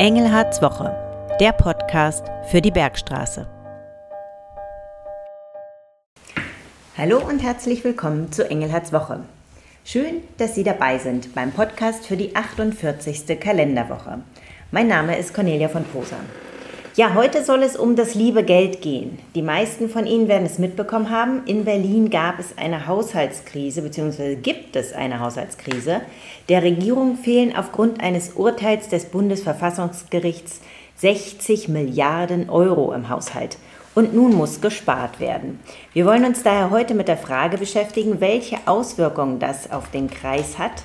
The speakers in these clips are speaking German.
Engelhards Woche, der Podcast für die Bergstraße. Hallo und herzlich willkommen zu Engelhards Woche. Schön, dass Sie dabei sind beim Podcast für die 48. Kalenderwoche. Mein Name ist Cornelia von Poser. Ja, heute soll es um das liebe Geld gehen. Die meisten von Ihnen werden es mitbekommen haben. In Berlin gab es eine Haushaltskrise bzw. gibt es eine Haushaltskrise. Der Regierung fehlen aufgrund eines Urteils des Bundesverfassungsgerichts 60 Milliarden Euro im Haushalt. Und nun muss gespart werden. Wir wollen uns daher heute mit der Frage beschäftigen, welche Auswirkungen das auf den Kreis hat.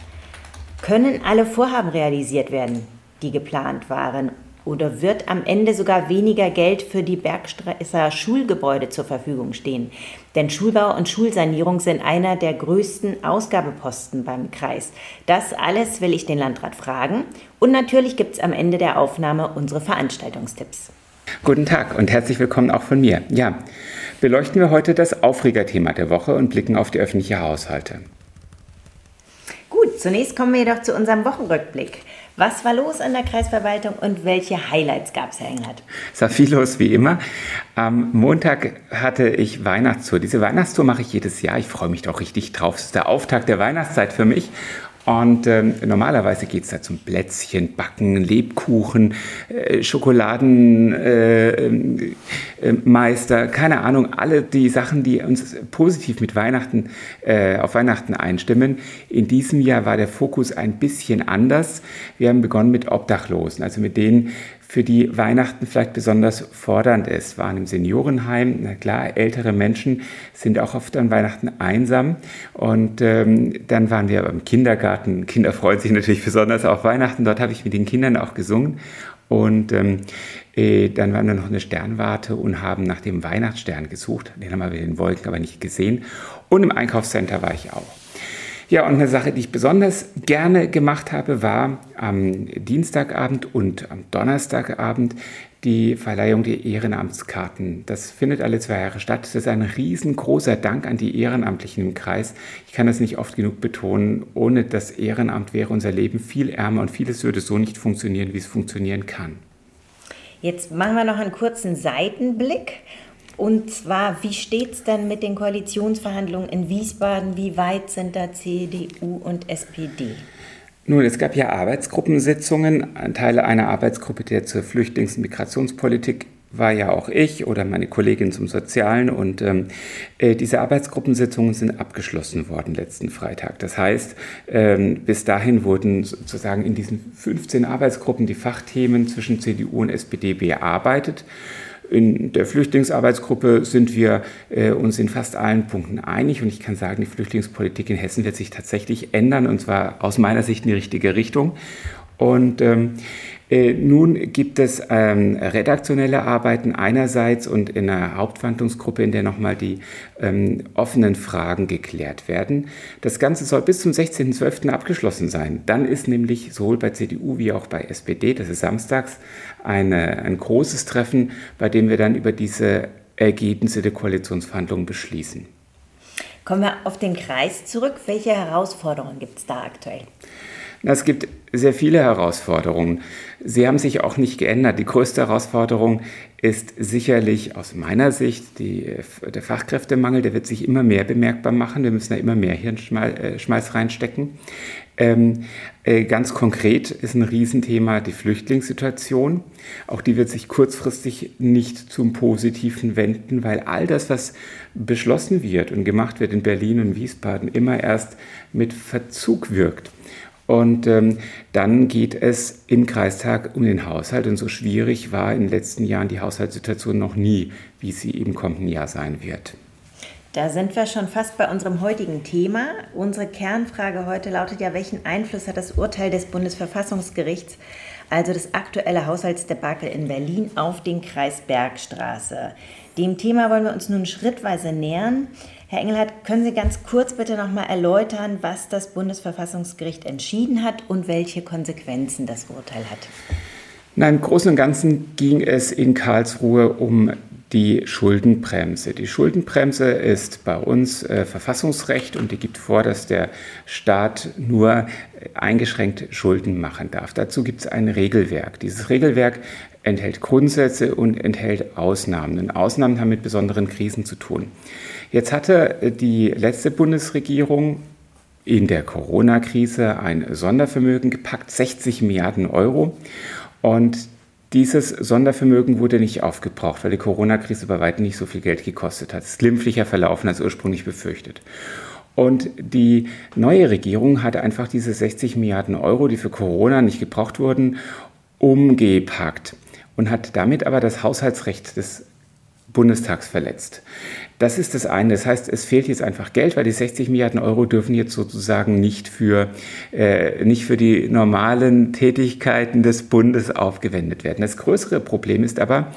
Können alle Vorhaben realisiert werden, die geplant waren? Oder wird am Ende sogar weniger Geld für die Bergstresser Schulgebäude zur Verfügung stehen. Denn Schulbau und Schulsanierung sind einer der größten Ausgabeposten beim Kreis. Das alles will ich den Landrat fragen. Und natürlich gibt es am Ende der Aufnahme unsere Veranstaltungstipps. Guten Tag und herzlich willkommen auch von mir. Ja, beleuchten wir heute das Aufregerthema der Woche und blicken auf die öffentlichen Haushalte. Gut, zunächst kommen wir jedoch zu unserem Wochenrückblick. Was war los an der Kreisverwaltung und welche Highlights gab es, Herr Englert? Es war viel los, wie immer. Am Montag hatte ich Weihnachtstour. Diese Weihnachtstour mache ich jedes Jahr. Ich freue mich doch richtig drauf. Es ist der Auftakt der Weihnachtszeit für mich. Und ähm, normalerweise geht es da zum Plätzchen, Backen, Lebkuchen, äh, Schokoladenmeister, äh, äh, keine Ahnung, alle die Sachen, die uns positiv mit Weihnachten, äh, auf Weihnachten einstimmen. In diesem Jahr war der Fokus ein bisschen anders. Wir haben begonnen mit Obdachlosen, also mit denen, für die Weihnachten vielleicht besonders fordernd ist. Waren im Seniorenheim, na klar, ältere Menschen sind auch oft an Weihnachten einsam. Und ähm, dann waren wir beim Kindergarten. Kinder freuen sich natürlich besonders auf Weihnachten. Dort habe ich mit den Kindern auch gesungen. Und ähm, äh, dann waren wir noch eine Sternwarte und haben nach dem Weihnachtsstern gesucht. Den haben wir in den Wolken aber nicht gesehen. Und im Einkaufscenter war ich auch. Ja, und eine Sache, die ich besonders gerne gemacht habe, war am Dienstagabend und am Donnerstagabend die Verleihung der Ehrenamtskarten. Das findet alle zwei Jahre statt. Das ist ein riesengroßer Dank an die Ehrenamtlichen im Kreis. Ich kann das nicht oft genug betonen. Ohne das Ehrenamt wäre unser Leben viel ärmer und vieles würde so nicht funktionieren, wie es funktionieren kann. Jetzt machen wir noch einen kurzen Seitenblick und zwar, wie steht es denn mit den Koalitionsverhandlungen in Wiesbaden? Wie weit sind da CDU und SPD? Nun, es gab ja Arbeitsgruppensitzungen. Teile einer Arbeitsgruppe, der zur Flüchtlings- und Migrationspolitik war ja auch ich oder meine Kollegin zum Sozialen. Und ähm, äh, diese Arbeitsgruppensitzungen sind abgeschlossen worden letzten Freitag. Das heißt, ähm, bis dahin wurden sozusagen in diesen 15 Arbeitsgruppen die Fachthemen zwischen CDU und SPD bearbeitet. In der Flüchtlingsarbeitsgruppe sind wir äh, uns in fast allen Punkten einig und ich kann sagen, die Flüchtlingspolitik in Hessen wird sich tatsächlich ändern und zwar aus meiner Sicht in die richtige Richtung. Und ähm, äh, nun gibt es ähm, redaktionelle Arbeiten einerseits und in einer Hauptverhandlungsgruppe, in der nochmal die ähm, offenen Fragen geklärt werden. Das Ganze soll bis zum 16.12. abgeschlossen sein. Dann ist nämlich sowohl bei CDU wie auch bei SPD, das ist samstags, eine, ein großes Treffen, bei dem wir dann über diese Ergebnisse der Koalitionsverhandlungen beschließen. Kommen wir auf den Kreis zurück. Welche Herausforderungen gibt es da aktuell? Es gibt sehr viele Herausforderungen. Sie haben sich auch nicht geändert. Die größte Herausforderung ist sicherlich aus meiner Sicht die, der Fachkräftemangel. Der wird sich immer mehr bemerkbar machen. Wir müssen da immer mehr Hirnschmalz äh, reinstecken. Ähm, äh, ganz konkret ist ein Riesenthema die Flüchtlingssituation. Auch die wird sich kurzfristig nicht zum Positiven wenden, weil all das, was beschlossen wird und gemacht wird in Berlin und Wiesbaden, immer erst mit Verzug wirkt. Und ähm, dann geht es im Kreistag um den Haushalt. Und so schwierig war in den letzten Jahren die Haushaltssituation noch nie, wie sie im kommenden Jahr sein wird. Da sind wir schon fast bei unserem heutigen Thema. Unsere Kernfrage heute lautet ja, welchen Einfluss hat das Urteil des Bundesverfassungsgerichts, also das aktuelle Haushaltsdebakel in Berlin, auf den Kreis Bergstraße? Dem Thema wollen wir uns nun schrittweise nähern. Herr Engelhardt, können Sie ganz kurz bitte noch mal erläutern, was das Bundesverfassungsgericht entschieden hat und welche Konsequenzen das Urteil hat? Nein, im Großen und Ganzen ging es in Karlsruhe um die Schuldenbremse. Die Schuldenbremse ist bei uns äh, Verfassungsrecht und die gibt vor, dass der Staat nur eingeschränkt Schulden machen darf. Dazu gibt es ein Regelwerk. Dieses Regelwerk enthält Grundsätze und enthält Ausnahmen. Und Ausnahmen haben mit besonderen Krisen zu tun. Jetzt hatte die letzte Bundesregierung in der Corona-Krise ein Sondervermögen gepackt, 60 Milliarden Euro. Und dieses Sondervermögen wurde nicht aufgebraucht, weil die Corona-Krise bei weitem nicht so viel Geld gekostet hat. Es ist glimpflicher verlaufen als ursprünglich befürchtet. Und die neue Regierung hatte einfach diese 60 Milliarden Euro, die für Corona nicht gebraucht wurden, umgepackt und hat damit aber das Haushaltsrecht des Bundestags verletzt. Das ist das eine. Das heißt, es fehlt jetzt einfach Geld, weil die 60 Milliarden Euro dürfen jetzt sozusagen nicht für, äh, nicht für die normalen Tätigkeiten des Bundes aufgewendet werden. Das größere Problem ist aber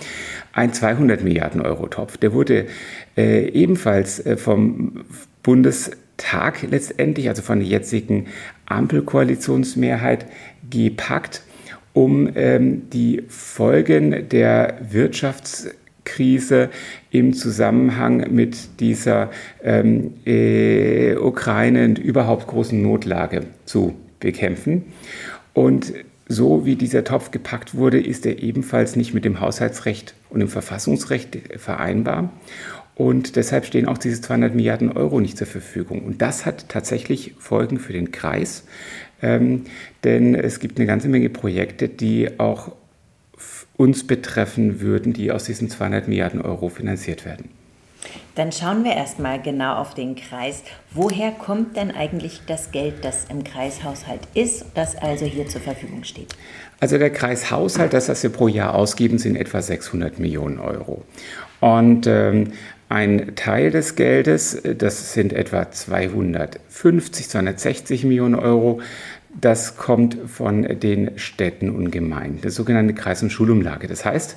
ein 200 Milliarden Euro Topf. Der wurde äh, ebenfalls äh, vom Bundestag letztendlich, also von der jetzigen Ampelkoalitionsmehrheit, gepackt um ähm, die Folgen der Wirtschafts- Krise im Zusammenhang mit dieser ähm, äh, Ukraine und überhaupt großen Notlage zu bekämpfen. Und so wie dieser Topf gepackt wurde, ist er ebenfalls nicht mit dem Haushaltsrecht und dem Verfassungsrecht vereinbar. Und deshalb stehen auch diese 200 Milliarden Euro nicht zur Verfügung. Und das hat tatsächlich Folgen für den Kreis, ähm, denn es gibt eine ganze Menge Projekte, die auch uns betreffen würden, die aus diesen 200 Milliarden Euro finanziert werden. Dann schauen wir erstmal genau auf den Kreis. Woher kommt denn eigentlich das Geld, das im Kreishaushalt ist, das also hier zur Verfügung steht? Also der Kreishaushalt, das, was wir pro Jahr ausgeben, sind etwa 600 Millionen Euro. Und ähm, ein Teil des Geldes, das sind etwa 250, 260 Millionen Euro, das kommt von den Städten und Gemeinden, das sogenannte Kreis- und Schulumlage. Das heißt,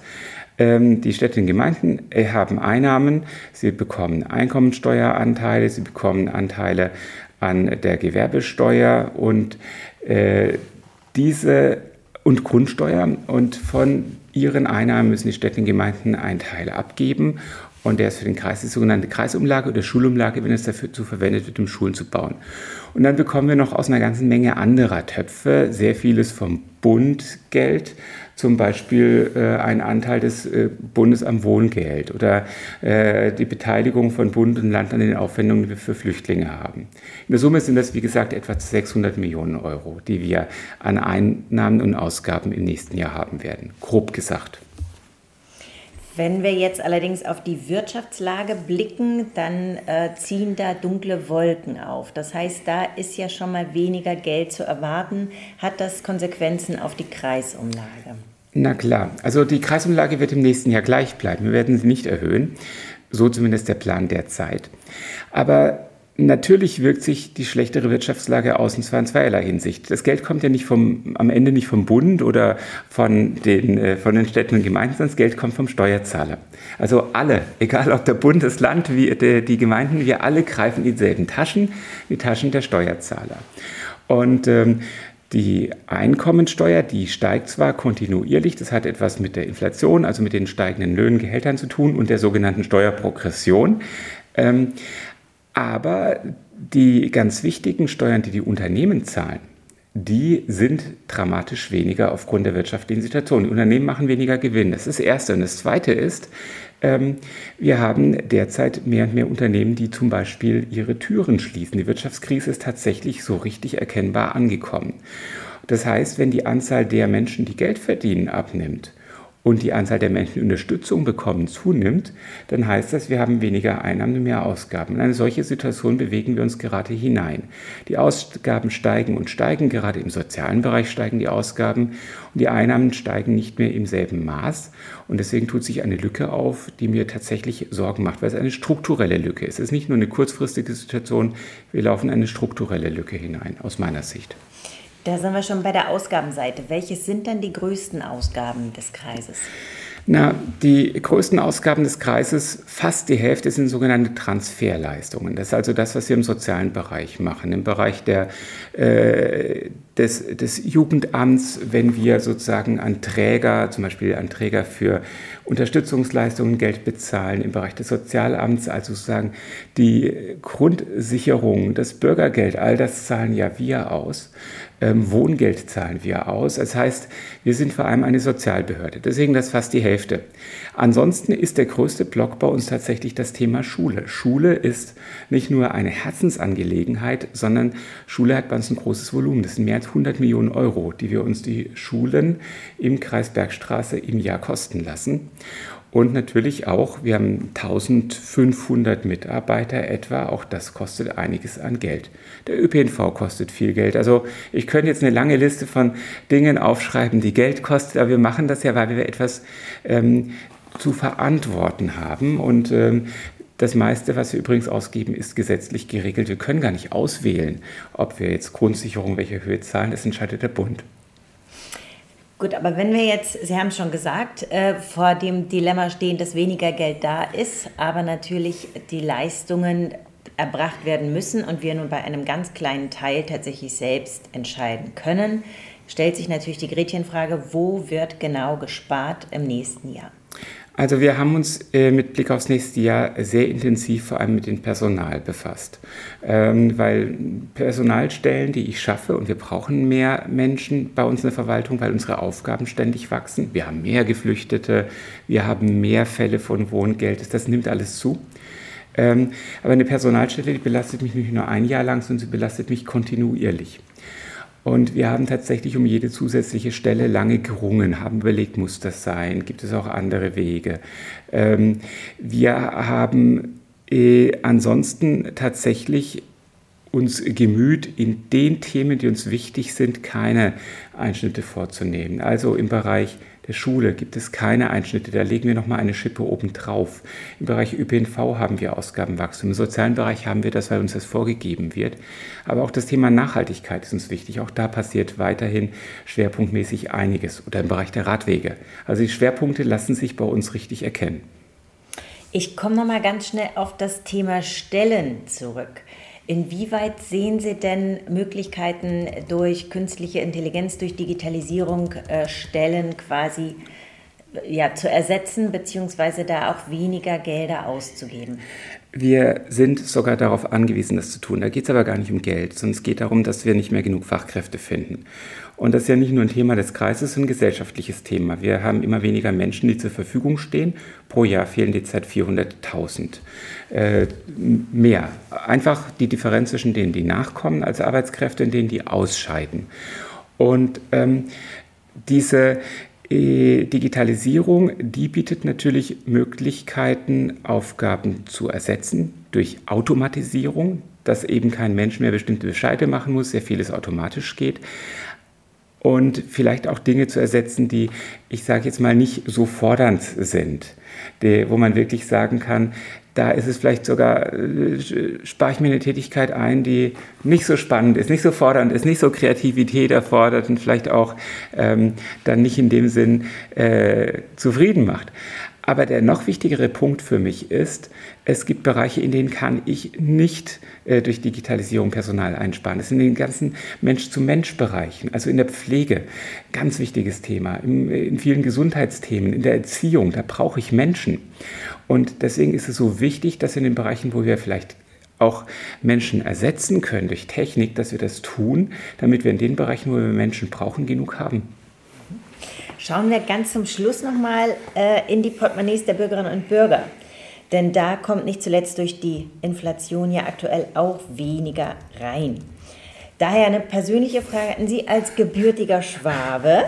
ähm, die Städte und Gemeinden äh, haben Einnahmen, sie bekommen Einkommensteueranteile, sie bekommen Anteile an der Gewerbesteuer und äh, diese und Grundsteuer. Und von ihren Einnahmen müssen die Städte und Gemeinden einen Teil abgeben und der ist für den Kreis die sogenannte Kreisumlage oder Schulumlage, wenn es dafür verwendet wird, um Schulen zu bauen. Und dann bekommen wir noch aus einer ganzen Menge anderer Töpfe sehr vieles vom Bund Geld, zum Beispiel äh, ein Anteil des äh, Bundes am Wohngeld oder äh, die Beteiligung von Bund und Land an den Aufwendungen, die wir für Flüchtlinge haben. In der Summe sind das, wie gesagt, etwa 600 Millionen Euro, die wir an Einnahmen und Ausgaben im nächsten Jahr haben werden, grob gesagt. Wenn wir jetzt allerdings auf die Wirtschaftslage blicken, dann äh, ziehen da dunkle Wolken auf. Das heißt, da ist ja schon mal weniger Geld zu erwarten. Hat das Konsequenzen auf die Kreisumlage? Na klar, also die Kreisumlage wird im nächsten Jahr gleich bleiben. Wir werden sie nicht erhöhen. So zumindest der Plan derzeit. Aber Natürlich wirkt sich die schlechtere Wirtschaftslage aus, und zwar in zweierlei Hinsicht. Das Geld kommt ja nicht vom, am Ende nicht vom Bund oder von den, äh, von den Städten und Gemeinden, sondern das Geld kommt vom Steuerzahler. Also alle, egal ob der Bund, das Land, wie die, die Gemeinden, wir alle greifen in dieselben Taschen, die Taschen der Steuerzahler. Und ähm, die Einkommensteuer, die steigt zwar kontinuierlich, das hat etwas mit der Inflation, also mit den steigenden Löhnen, Gehältern zu tun und der sogenannten Steuerprogression. Ähm, aber die ganz wichtigen Steuern, die die Unternehmen zahlen, die sind dramatisch weniger aufgrund der wirtschaftlichen Situation. Die Unternehmen machen weniger Gewinn. Das ist das Erste. Und das Zweite ist, ähm, wir haben derzeit mehr und mehr Unternehmen, die zum Beispiel ihre Türen schließen. Die Wirtschaftskrise ist tatsächlich so richtig erkennbar angekommen. Das heißt, wenn die Anzahl der Menschen, die Geld verdienen, abnimmt, und die Anzahl der Menschen, die Unterstützung bekommen, zunimmt, dann heißt das, wir haben weniger Einnahmen und mehr Ausgaben. In eine solche Situation bewegen wir uns gerade hinein. Die Ausgaben steigen und steigen, gerade im sozialen Bereich steigen die Ausgaben und die Einnahmen steigen nicht mehr im selben Maß. Und deswegen tut sich eine Lücke auf, die mir tatsächlich Sorgen macht, weil es eine strukturelle Lücke ist. Es ist nicht nur eine kurzfristige Situation, wir laufen eine strukturelle Lücke hinein, aus meiner Sicht. Da sind wir schon bei der Ausgabenseite. Welche sind dann die größten Ausgaben des Kreises? Na, die größten Ausgaben des Kreises, fast die Hälfte sind sogenannte Transferleistungen. Das ist also das, was wir im sozialen Bereich machen, im Bereich der, äh, des, des Jugendamts, wenn wir sozusagen an Träger, zum Beispiel an Träger für Unterstützungsleistungen Geld bezahlen im Bereich des Sozialamts, also sozusagen die Grundsicherung, das Bürgergeld, all das zahlen ja wir aus. Ähm, Wohngeld zahlen wir aus. Das heißt, wir sind vor allem eine Sozialbehörde. Deswegen das fast die Hälfte. Ansonsten ist der größte Block bei uns tatsächlich das Thema Schule. Schule ist nicht nur eine Herzensangelegenheit, sondern Schule hat bei uns ein großes Volumen. Das sind mehr als 100 Millionen Euro, die wir uns die Schulen im Kreis Bergstraße im Jahr kosten lassen. Und natürlich auch, wir haben 1500 Mitarbeiter etwa, auch das kostet einiges an Geld. Der ÖPNV kostet viel Geld. Also ich könnte jetzt eine lange Liste von Dingen aufschreiben, die Geld kosten, aber wir machen das ja, weil wir etwas ähm, zu verantworten haben. Und ähm, das meiste, was wir übrigens ausgeben, ist gesetzlich geregelt. Wir können gar nicht auswählen, ob wir jetzt Grundsicherung welche Höhe zahlen. Das entscheidet der Bund. Gut, aber wenn wir jetzt, Sie haben es schon gesagt, äh, vor dem Dilemma stehen, dass weniger Geld da ist, aber natürlich die Leistungen erbracht werden müssen und wir nun bei einem ganz kleinen Teil tatsächlich selbst entscheiden können, stellt sich natürlich die Gretchenfrage, wo wird genau gespart im nächsten Jahr? Also wir haben uns äh, mit Blick aufs nächste Jahr sehr intensiv vor allem mit dem Personal befasst, ähm, weil Personalstellen, die ich schaffe, und wir brauchen mehr Menschen bei uns in der Verwaltung, weil unsere Aufgaben ständig wachsen. Wir haben mehr Geflüchtete, wir haben mehr Fälle von Wohngeld, das nimmt alles zu. Ähm, aber eine Personalstelle, die belastet mich nicht nur ein Jahr lang, sondern sie belastet mich kontinuierlich. Und wir haben tatsächlich um jede zusätzliche Stelle lange gerungen, haben überlegt, muss das sein? Gibt es auch andere Wege? Ähm, wir haben äh, ansonsten tatsächlich uns gemüht, in den Themen, die uns wichtig sind, keine Einschnitte vorzunehmen. Also im Bereich der Schule gibt es keine Einschnitte, da legen wir nochmal eine Schippe oben drauf. Im Bereich ÖPNV haben wir Ausgabenwachstum, im sozialen Bereich haben wir das, weil uns das vorgegeben wird. Aber auch das Thema Nachhaltigkeit ist uns wichtig. Auch da passiert weiterhin schwerpunktmäßig einiges oder im Bereich der Radwege. Also die Schwerpunkte lassen sich bei uns richtig erkennen. Ich komme nochmal ganz schnell auf das Thema Stellen zurück. Inwieweit sehen Sie denn Möglichkeiten durch künstliche Intelligenz, durch Digitalisierung äh, Stellen quasi ja, zu ersetzen, beziehungsweise da auch weniger Gelder auszugeben? Wir sind sogar darauf angewiesen, das zu tun. Da geht es aber gar nicht um Geld, sondern es geht darum, dass wir nicht mehr genug Fachkräfte finden. Und das ist ja nicht nur ein Thema des Kreises, sondern ein gesellschaftliches Thema. Wir haben immer weniger Menschen, die zur Verfügung stehen. Pro Jahr fehlen derzeit 400.000 äh, mehr. Einfach die Differenz zwischen denen, die nachkommen als Arbeitskräfte und denen, die ausscheiden. Und ähm, diese Digitalisierung, die bietet natürlich Möglichkeiten, Aufgaben zu ersetzen durch Automatisierung, dass eben kein Mensch mehr bestimmte Bescheide machen muss, sehr vieles automatisch geht. Und vielleicht auch Dinge zu ersetzen, die, ich sage jetzt mal, nicht so fordernd sind, die, wo man wirklich sagen kann, da ist es vielleicht sogar, äh, spare ich mir eine Tätigkeit ein, die nicht so spannend ist, nicht so fordernd ist, nicht so Kreativität erfordert und vielleicht auch ähm, dann nicht in dem Sinn äh, zufrieden macht. Aber der noch wichtigere Punkt für mich ist, es gibt Bereiche, in denen kann ich nicht äh, durch Digitalisierung Personal einsparen. Das sind in den ganzen Mensch-zu-Mensch-Bereichen, also in der Pflege, ganz wichtiges Thema, in, in vielen Gesundheitsthemen, in der Erziehung, da brauche ich Menschen. Und deswegen ist es so wichtig, dass in den Bereichen, wo wir vielleicht auch Menschen ersetzen können durch Technik, dass wir das tun, damit wir in den Bereichen, wo wir Menschen brauchen, genug haben. Schauen wir ganz zum Schluss nochmal äh, in die Portemonnaies der Bürgerinnen und Bürger. Denn da kommt nicht zuletzt durch die Inflation ja aktuell auch weniger rein. Daher eine persönliche Frage an Sie als gebürtiger Schwabe.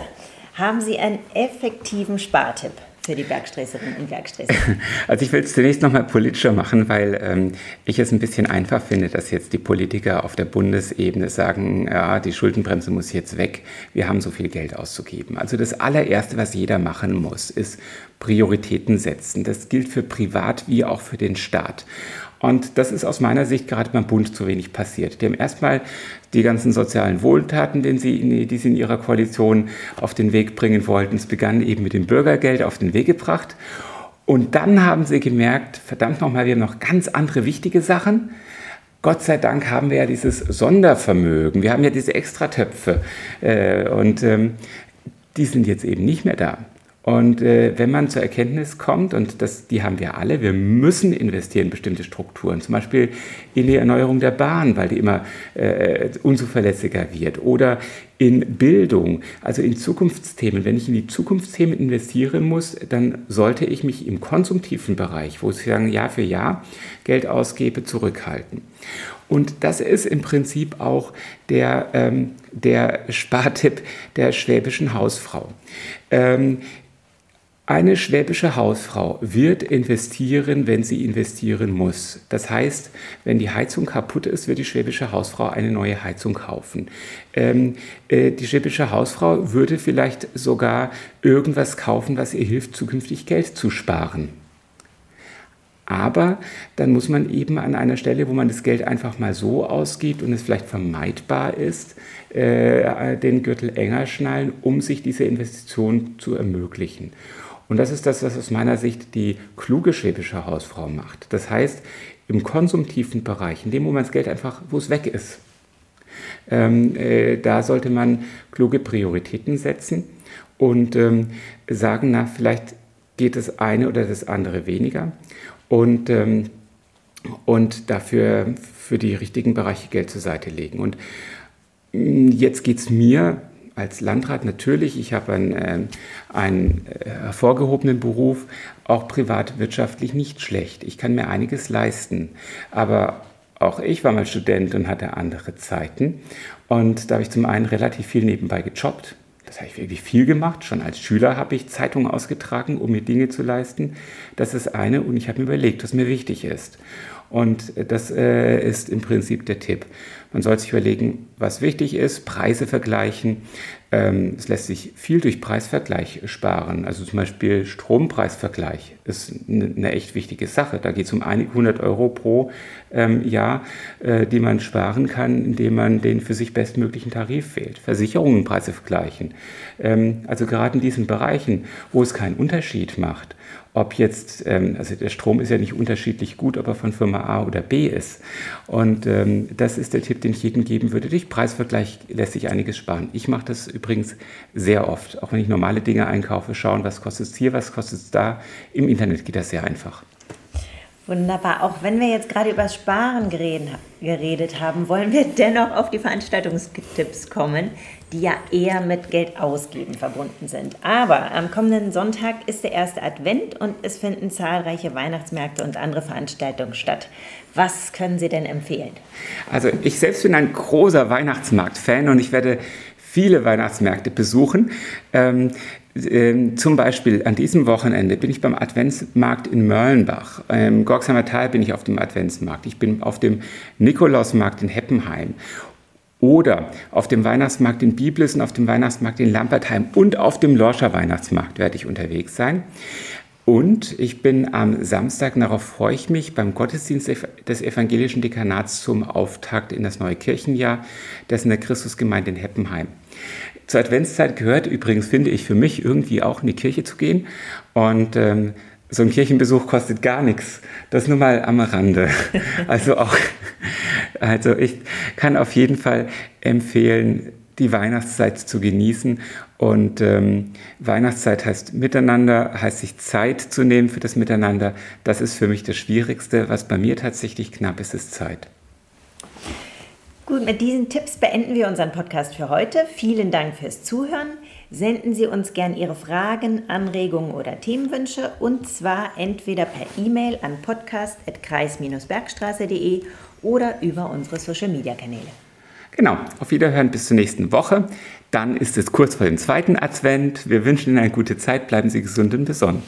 Haben Sie einen effektiven Spartipp? Für die Bergsträßerinnen und Bergsträßer? Also ich will es zunächst nochmal politischer machen, weil ähm, ich es ein bisschen einfach finde, dass jetzt die Politiker auf der Bundesebene sagen, ja, die Schuldenbremse muss jetzt weg, wir haben so viel Geld auszugeben. Also das allererste, was jeder machen muss, ist Prioritäten setzen. Das gilt für Privat wie auch für den Staat. Und das ist aus meiner Sicht gerade beim Bund zu wenig passiert. Die haben erstmal die ganzen sozialen Wohltaten, den sie, die sie in ihrer Koalition auf den Weg bringen wollten. Es begann eben mit dem Bürgergeld auf den Weg gebracht. Und dann haben sie gemerkt, verdammt nochmal, wir haben noch ganz andere wichtige Sachen. Gott sei Dank haben wir ja dieses Sondervermögen, wir haben ja diese Extratöpfe äh, und ähm, die sind jetzt eben nicht mehr da. Und äh, wenn man zur Erkenntnis kommt, und das, die haben wir alle, wir müssen investieren in bestimmte Strukturen, zum Beispiel in die Erneuerung der Bahn, weil die immer äh, unzuverlässiger wird, oder in Bildung, also in Zukunftsthemen. Wenn ich in die Zukunftsthemen investieren muss, dann sollte ich mich im konsumtiven Bereich, wo ich sagen, Jahr für Jahr Geld ausgebe, zurückhalten. Und das ist im Prinzip auch der, ähm, der Spartipp der schwäbischen Hausfrau. Ähm, eine schwäbische Hausfrau wird investieren, wenn sie investieren muss. Das heißt, wenn die Heizung kaputt ist, wird die schwäbische Hausfrau eine neue Heizung kaufen. Ähm, äh, die schwäbische Hausfrau würde vielleicht sogar irgendwas kaufen, was ihr hilft, zukünftig Geld zu sparen. Aber dann muss man eben an einer Stelle, wo man das Geld einfach mal so ausgibt und es vielleicht vermeidbar ist, äh, den Gürtel enger schnallen, um sich diese Investition zu ermöglichen. Und das ist das, was aus meiner Sicht die kluge schwäbische Hausfrau macht. Das heißt, im konsumtiven Bereich, in dem, wo man das Geld einfach, wo es weg ist, ähm, äh, da sollte man kluge Prioritäten setzen und ähm, sagen, na, vielleicht geht das eine oder das andere weniger und, ähm, und dafür für die richtigen Bereiche Geld zur Seite legen. Und mm, jetzt geht es mir als Landrat natürlich, ich habe einen, äh, einen äh, hervorgehobenen Beruf, auch privatwirtschaftlich nicht schlecht. Ich kann mir einiges leisten. Aber auch ich war mal Student und hatte andere Zeiten. Und da habe ich zum einen relativ viel nebenbei gejobbt. Das habe ich wirklich viel gemacht. Schon als Schüler habe ich Zeitungen ausgetragen, um mir Dinge zu leisten. Das ist eine. Und ich habe mir überlegt, was mir wichtig ist. Und das äh, ist im Prinzip der Tipp. Man soll sich überlegen, was wichtig ist, Preise vergleichen. Ähm, es lässt sich viel durch Preisvergleich sparen. Also zum Beispiel Strompreisvergleich ist eine echt wichtige Sache. Da geht es um einige hundert Euro pro ähm, Jahr, äh, die man sparen kann, indem man den für sich bestmöglichen Tarif wählt. Versicherungenpreise vergleichen. Ähm, also gerade in diesen Bereichen, wo es keinen Unterschied macht, ob jetzt, also der Strom ist ja nicht unterschiedlich gut, ob er von Firma A oder B ist. Und das ist der Tipp, den ich jedem geben würde. Durch Preisvergleich lässt sich einiges sparen. Ich mache das übrigens sehr oft, auch wenn ich normale Dinge einkaufe, schauen, was kostet es hier, was kostet es da. Im Internet geht das sehr einfach. Wunderbar. Auch wenn wir jetzt gerade über Sparen geredet haben, wollen wir dennoch auf die Veranstaltungstipps kommen, die ja eher mit Geld ausgeben verbunden sind. Aber am kommenden Sonntag ist der erste Advent und es finden zahlreiche Weihnachtsmärkte und andere Veranstaltungen statt. Was können Sie denn empfehlen? Also ich selbst bin ein großer Weihnachtsmarkt-Fan und ich werde viele Weihnachtsmärkte besuchen. Ähm, ähm, zum Beispiel an diesem Wochenende bin ich beim Adventsmarkt in Mörlenbach. Im ähm, Gorgsheimer Tal bin ich auf dem Adventsmarkt. Ich bin auf dem Nikolausmarkt in Heppenheim. Oder auf dem Weihnachtsmarkt in Biblis und auf dem Weihnachtsmarkt in Lampertheim und auf dem Lorscher Weihnachtsmarkt werde ich unterwegs sein. Und ich bin am Samstag, darauf freue ich mich, beim Gottesdienst des evangelischen Dekanats zum Auftakt in das neue Kirchenjahr, das in der Christusgemeinde in Heppenheim. Zur Adventszeit gehört übrigens, finde ich, für mich irgendwie auch in die Kirche zu gehen. Und ähm, so ein Kirchenbesuch kostet gar nichts. Das nur mal am Rande. Also auch, also ich kann auf jeden Fall empfehlen, die Weihnachtszeit zu genießen. Und ähm, Weihnachtszeit heißt Miteinander, heißt sich Zeit zu nehmen für das Miteinander. Das ist für mich das Schwierigste. Was bei mir tatsächlich knapp ist, ist Zeit. Gut, mit diesen Tipps beenden wir unseren Podcast für heute. Vielen Dank fürs Zuhören. Senden Sie uns gern Ihre Fragen, Anregungen oder Themenwünsche und zwar entweder per E-Mail an podcast.kreis-bergstraße.de oder über unsere Social-Media-Kanäle. Genau, auf Wiederhören bis zur nächsten Woche. Dann ist es kurz vor dem zweiten Advent. Wir wünschen Ihnen eine gute Zeit, bleiben Sie gesund und besonnen.